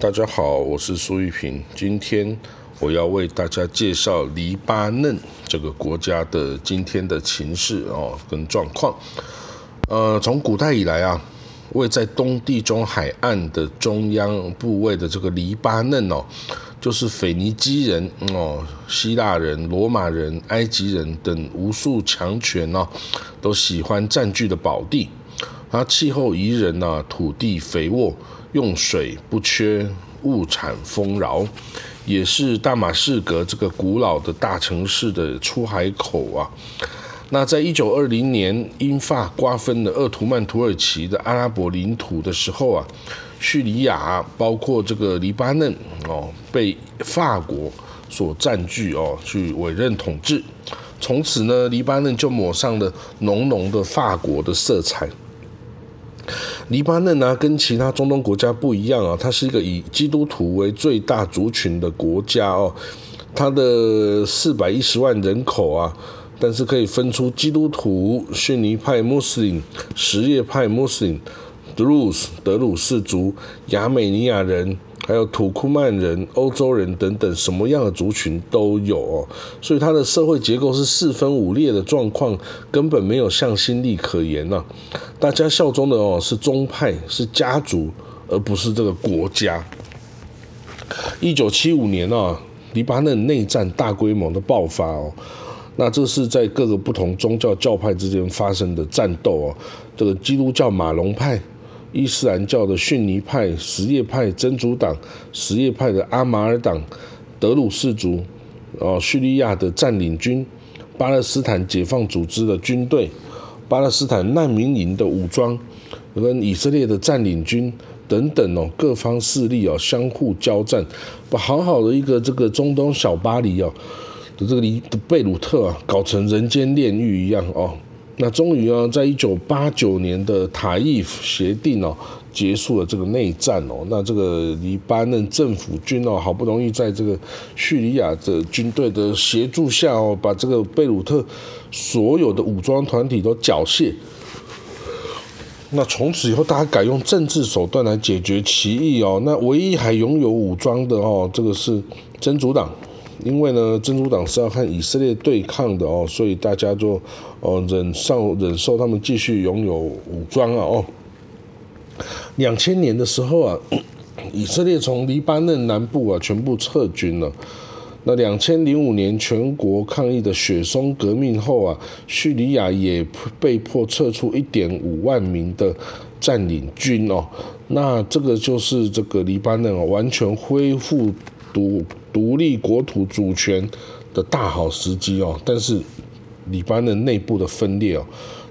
大家好，我是苏玉平。今天我要为大家介绍黎巴嫩这个国家的今天的情势哦跟状况。呃，从古代以来啊，位在东地中海岸的中央部位的这个黎巴嫩哦，就是腓尼基人哦、希腊人、罗马人、埃及人等无数强权哦，都喜欢占据的宝地。它气候宜人呐，土地肥沃。用水不缺，物产丰饶，也是大马士革这个古老的大城市的出海口啊。那在一九二零年英法瓜分了鄂图曼土耳其的阿拉伯领土的时候啊，叙利亚包括这个黎巴嫩哦，被法国所占据哦，去委任统治。从此呢，黎巴嫩就抹上了浓浓的法国的色彩。黎巴嫩呢，跟其他中东国家不一样啊，它是一个以基督徒为最大族群的国家哦。它的四百一十万人口啊，但是可以分出基督徒、逊尼派穆斯林、什叶派穆斯林、德鲁斯德鲁士族、亚美尼亚人。还有土库曼人、欧洲人等等，什么样的族群都有哦，所以它的社会结构是四分五裂的状况，根本没有向心力可言呐。大家效忠的哦是宗派，是家族，而不是这个国家。一九七五年啊，黎巴嫩内战大规模的爆发哦，那这是在各个不同宗教教派之间发生的战斗哦，这个基督教马龙派。伊斯兰教的逊尼派、什叶派、真主党、什叶派的阿马尔党、德鲁士族、哦，叙利亚的占领军、巴勒斯坦解放组织的军队、巴勒斯坦难民营的武装，跟以色列的占领军等等哦，各方势力哦相互交战，把好好的一个这个中东小巴黎哦的这个里的贝鲁特啊，搞成人间炼狱一样哦。那终于啊，在一九八九年的塔伊协定哦，结束了这个内战哦。那这个黎巴嫩政府军哦，好不容易在这个叙利亚的军队的协助下哦，把这个贝鲁特所有的武装团体都缴械。那从此以后，大家改用政治手段来解决歧义哦。那唯一还拥有武装的哦，这个是真主党。因为呢，真主党是要和以色列对抗的哦，所以大家就哦忍受忍受他们继续拥有武装啊哦。两千年的时候啊，以色列从黎巴嫩南部啊全部撤军了。那两千零五年全国抗议的雪松革命后啊，叙利亚也被迫撤出一点五万名的占领军哦。那这个就是这个黎巴嫩完全恢复。独独立国土主权的大好时机哦，但是黎巴嫩内部的分裂哦，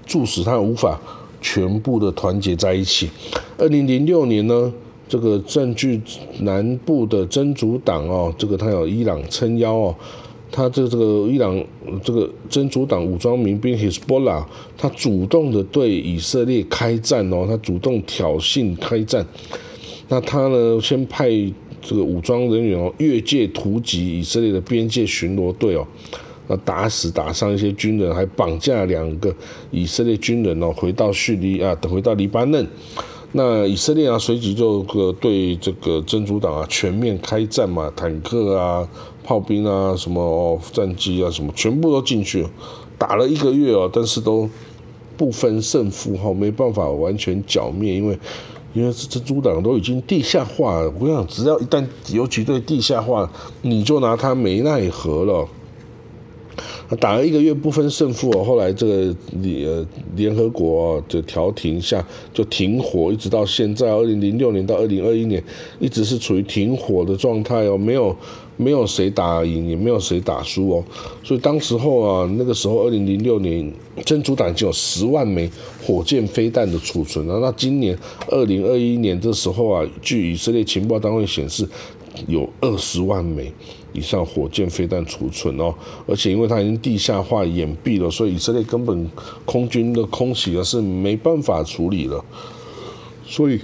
促使他无法全部的团结在一起。二零零六年呢，这个占据南部的真主党哦，这个他有伊朗撑腰哦，他这这个伊朗这个真主党武装民兵 Hezbollah，他主动的对以色列开战哦，他主动挑衅开战，那他呢先派。这个武装人员哦，越界突击以色列的边界巡逻队哦，那打死打伤一些军人，还绑架两个以色列军人哦，回到叙利亚，等回到黎巴嫩。那以色列啊，随即就个对这个真主党啊全面开战嘛，坦克啊、炮兵啊、什么战机啊，什么全部都进去，打了一个月哦，但是都不分胜负哈，没办法完全剿灭，因为。因为这珍珠党都已经地下化了，我想只要一旦游击队地下化，你就拿他没奈何了。打了一个月不分胜负哦，后来这个联联合国就调停下就停火，一直到现在二零零六年到二零二一年，一直是处于停火的状态哦，没有没有谁打赢，也没有谁打输哦，所以当时候啊，那个时候二零零六年，真主党已经有十万枚火箭飞弹的储存了，那今年二零二一年这时候啊，据以色列情报单位显示。有二十万枚以上火箭飞弹储存哦，而且因为它已经地下化掩蔽了，所以以色列根本空军的空袭啊是没办法处理了。所以，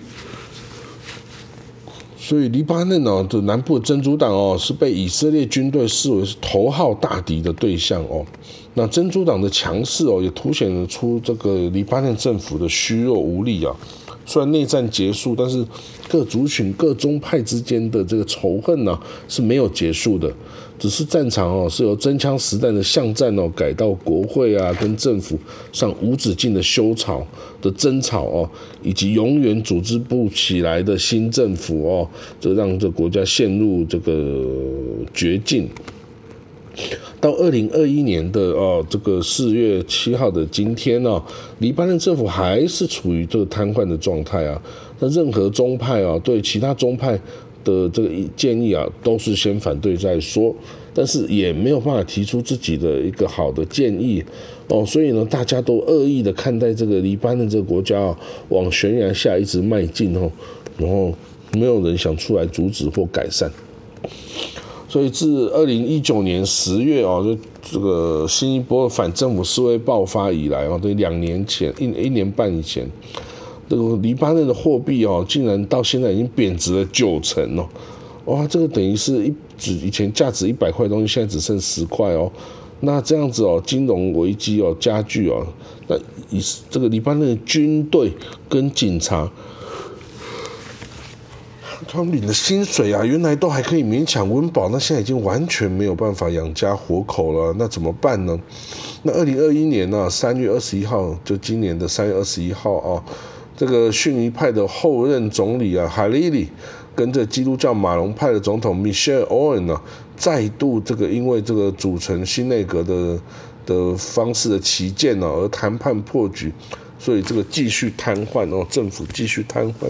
所以黎巴嫩呢的南部的真主党哦是被以色列军队视为是头号大敌的对象哦。那真主党的强势哦也凸显出这个黎巴嫩政府的虚弱无力啊。虽然内战结束，但是各族群、各宗派之间的这个仇恨呢是没有结束的，只是战场哦是由真枪实弹的巷战哦改到国会啊跟政府上无止境的修吵的争吵哦，以及永远组织不起来的新政府哦，这让这国家陷入这个绝境。到二零二一年的哦，这个四月七号的今天呢，黎巴嫩政府还是处于这个瘫痪的状态啊。那任何宗派啊，对其他宗派的这个建议啊，都是先反对再说，但是也没有办法提出自己的一个好的建议哦。所以呢，大家都恶意的看待这个黎巴嫩这个国家啊，往悬崖下一直迈进哦，然后没有人想出来阻止或改善。所以自二零一九年十月哦，就这个新一波反政府示威爆发以来哦，对两年前一一年半以前，这个黎巴嫩的货币哦，竟然到现在已经贬值了九成哦，哇，这个等于是一只以前价值一百块东西，现在只剩十块哦，那这样子哦，金融危机哦加剧哦，那以这个黎巴嫩的军队跟警察。他们领的薪水啊，原来都还可以勉强温饱，那现在已经完全没有办法养家活口了，那怎么办呢？那二零二一年呢，三月二十一号，就今年的三月二十一号啊，这个逊尼派的后任总理啊，海利里，跟这基督教马龙派的总统 Michelle Owen 呢，再度这个因为这个组成新内阁的的方式的旗舰呢，而谈判破局，所以这个继续瘫痪哦，政府继续瘫痪。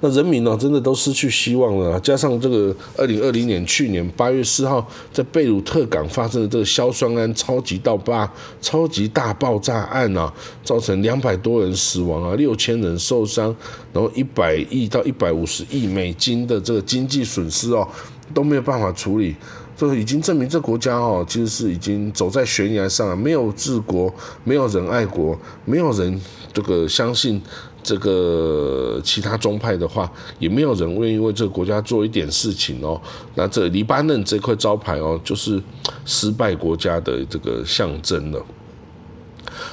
那人民呢，真的都失去希望了。加上这个二零二零年去年八月四号在贝鲁特港发生的这个硝酸铵超级爆炸、超级大爆炸案啊，造成两百多人死亡啊，六千人受伤，然后一百亿到一百五十亿美金的这个经济损失哦，都没有办法处理，这已经证明这国家哦，其实是已经走在悬崖上了，没有治国，没有人爱国，没有人这个相信。这个其他宗派的话，也没有人愿意为这个国家做一点事情哦。那这黎巴嫩这块招牌哦，就是失败国家的这个象征了。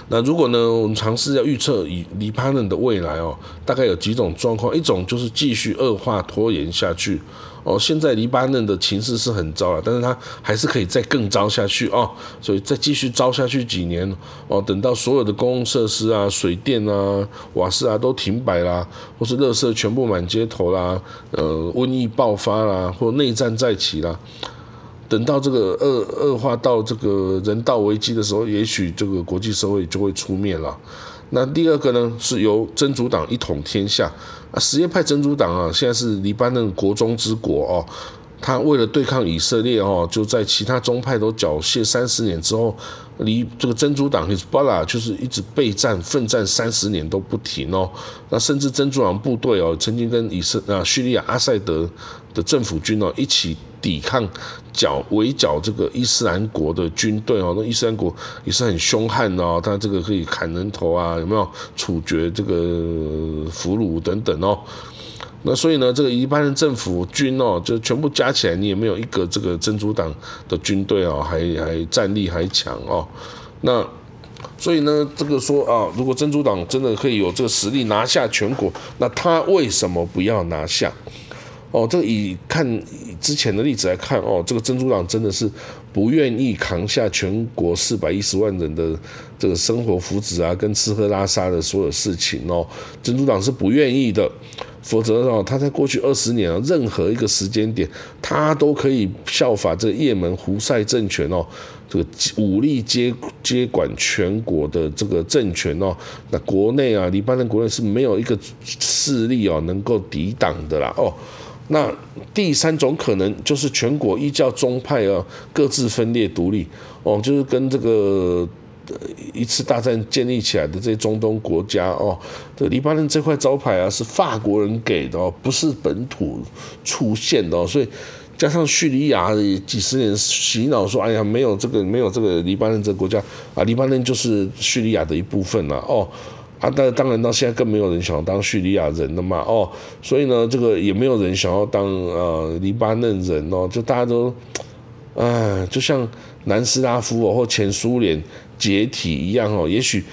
那如果呢，我们尝试要预测以黎巴嫩的未来哦，大概有几种状况，一种就是继续恶化拖延下去。哦，现在黎巴嫩的情势是很糟了，但是它还是可以再更糟下去哦，所以再继续糟下去几年哦，等到所有的公共设施啊、水电啊、瓦斯啊都停摆啦，或是垃圾全部满街头啦，呃，瘟疫爆发啦，或内战再起啦，等到这个恶恶化到这个人道危机的时候，也许这个国际社会就会出面了。那第二个呢，是由真主党一统天下。啊，什叶派真主党啊，现在是黎巴嫩国中之国哦。他为了对抗以色列哦，就在其他宗派都缴械三十年之后，离这个真主党 Hezbollah 就是一直备战奋战三十年都不停哦。那甚至真主党部队哦，曾经跟以色啊叙利亚阿塞德的政府军哦一起。抵抗剿围剿这个伊斯兰国的军队哦，那伊斯兰国也是很凶悍哦，他这个可以砍人头啊，有没有处决这个俘虏等等哦？那所以呢，这个一般的政府军哦，就全部加起来，你也没有一个这个珍珠党的军队哦，还还战力还强哦。那所以呢，这个说啊，如果珍珠党真的可以有这个实力拿下全国，那他为什么不要拿下？哦，这个以看之前的例子来看，哦，这个珍珠党真的是不愿意扛下全国四百一十万人的这个生活福祉啊，跟吃喝拉撒的所有事情哦，珍珠党是不愿意的。否则哦，他在过去二十年啊，任何一个时间点，他都可以效法这也门胡塞政权哦，这个武力接接管全国的这个政权哦，那国内啊，黎巴嫩国内是没有一个势力哦能够抵挡的啦哦。那第三种可能就是全国依教宗派啊各自分裂独立哦，就是跟这个一次大战建立起来的这些中东国家哦，这黎巴嫩这块招牌啊是法国人给的，不是本土出现的，所以加上叙利亚几十年洗脑说，哎呀没有这个没有这个黎巴嫩这个国家啊，黎巴嫩就是叙利亚的一部分了哦。啊，但当然到现在更没有人想要当叙利亚人了嘛，哦，所以呢，这个也没有人想要当呃黎巴嫩人哦，就大家都，哎，就像南斯拉夫哦或前苏联解体一样哦，也许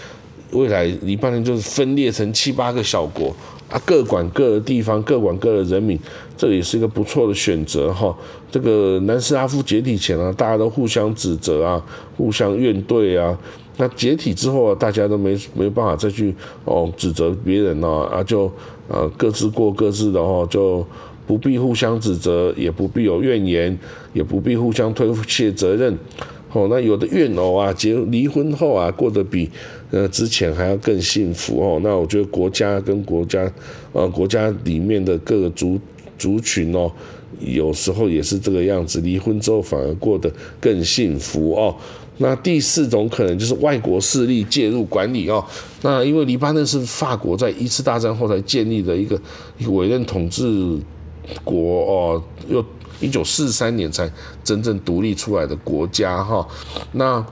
未来黎巴嫩就是分裂成七八个小国啊，各管各的地方，各管各的人民，这也是一个不错的选择哈。这个南斯拉夫解体前啊，大家都互相指责啊，互相怨怼啊。那解体之后啊，大家都没没办法再去哦指责别人哦，啊就呃各自过各自的哦，就不必互相指责，也不必有怨言，也不必互相推卸责任。哦，那有的怨偶啊，结离婚后啊，过得比呃之前还要更幸福哦。那我觉得国家跟国家，呃，国家里面的各个族族群哦，有时候也是这个样子，离婚之后反而过得更幸福哦。那第四种可能就是外国势力介入管理哦。那因为黎巴嫩是法国在一次大战后才建立的一个委任统治国哦，又。一九四三年才真正独立出来的国家哈，那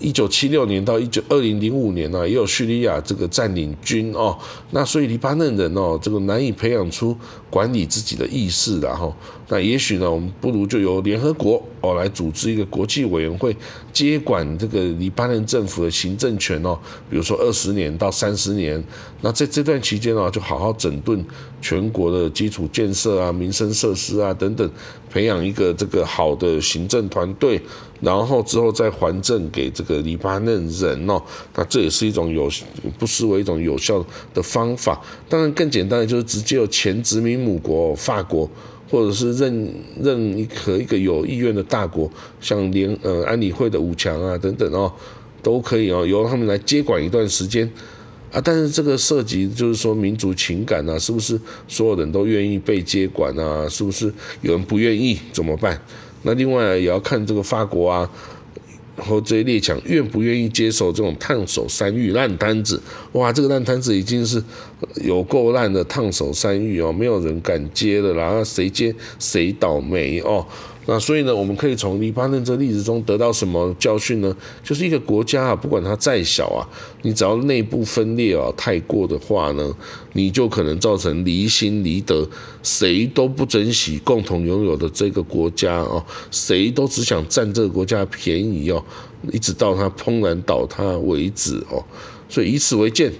一九七六年到一九二零零五年呢，也有叙利亚这个占领军哦，那所以黎巴嫩人哦，这个难以培养出管理自己的意识然后，那也许呢，我们不如就由联合国哦来组织一个国际委员会接管这个黎巴嫩政府的行政权哦，比如说二十年到三十年，那在这段期间呢，就好好整顿。全国的基础建设啊、民生设施啊等等，培养一个这个好的行政团队，然后之后再还政给这个黎巴嫩人哦，那这也是一种有不失为一种有效的方法。当然，更简单的就是直接由前殖民母国法国，或者是任任一和一个有意愿的大国，像联呃安理会的五强啊等等哦，都可以哦，由他们来接管一段时间。啊，但是这个涉及就是说民族情感啊，是不是所有人都愿意被接管啊？是不是有人不愿意怎么办？那另外也要看这个法国啊，和这些列强愿不愿意接受这种烫手山芋烂摊子。哇，这个烂摊子已经是有够烂的烫手山芋哦，没有人敢接的啦，谁接谁倒霉哦。那所以呢，我们可以从黎巴嫩这例子中得到什么教训呢？就是一个国家啊，不管它再小啊，你只要内部分裂啊太过的话呢，你就可能造成离心离德，谁都不珍惜共同拥有的这个国家哦，谁都只想占这个国家便宜哦，一直到它怦然倒塌为止哦。所以以此为鉴，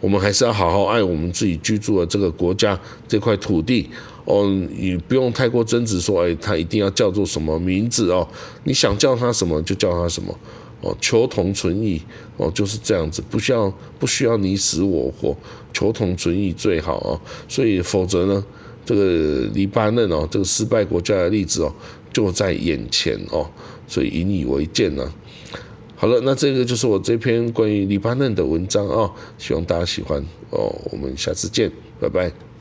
我们还是要好好爱我们自己居住的这个国家这块土地。哦，你不用太过争执，说，哎，他一定要叫做什么名字哦？你想叫他什么就叫他什么，哦，求同存异，哦，就是这样子，不需要不需要你死我活，求同存异最好哦。所以，否则呢，这个黎巴嫩哦，这个失败国家的例子哦，就在眼前哦，所以引以为戒呢。好了，那这个就是我这篇关于黎巴嫩的文章啊，希望大家喜欢哦。我们下次见，拜拜。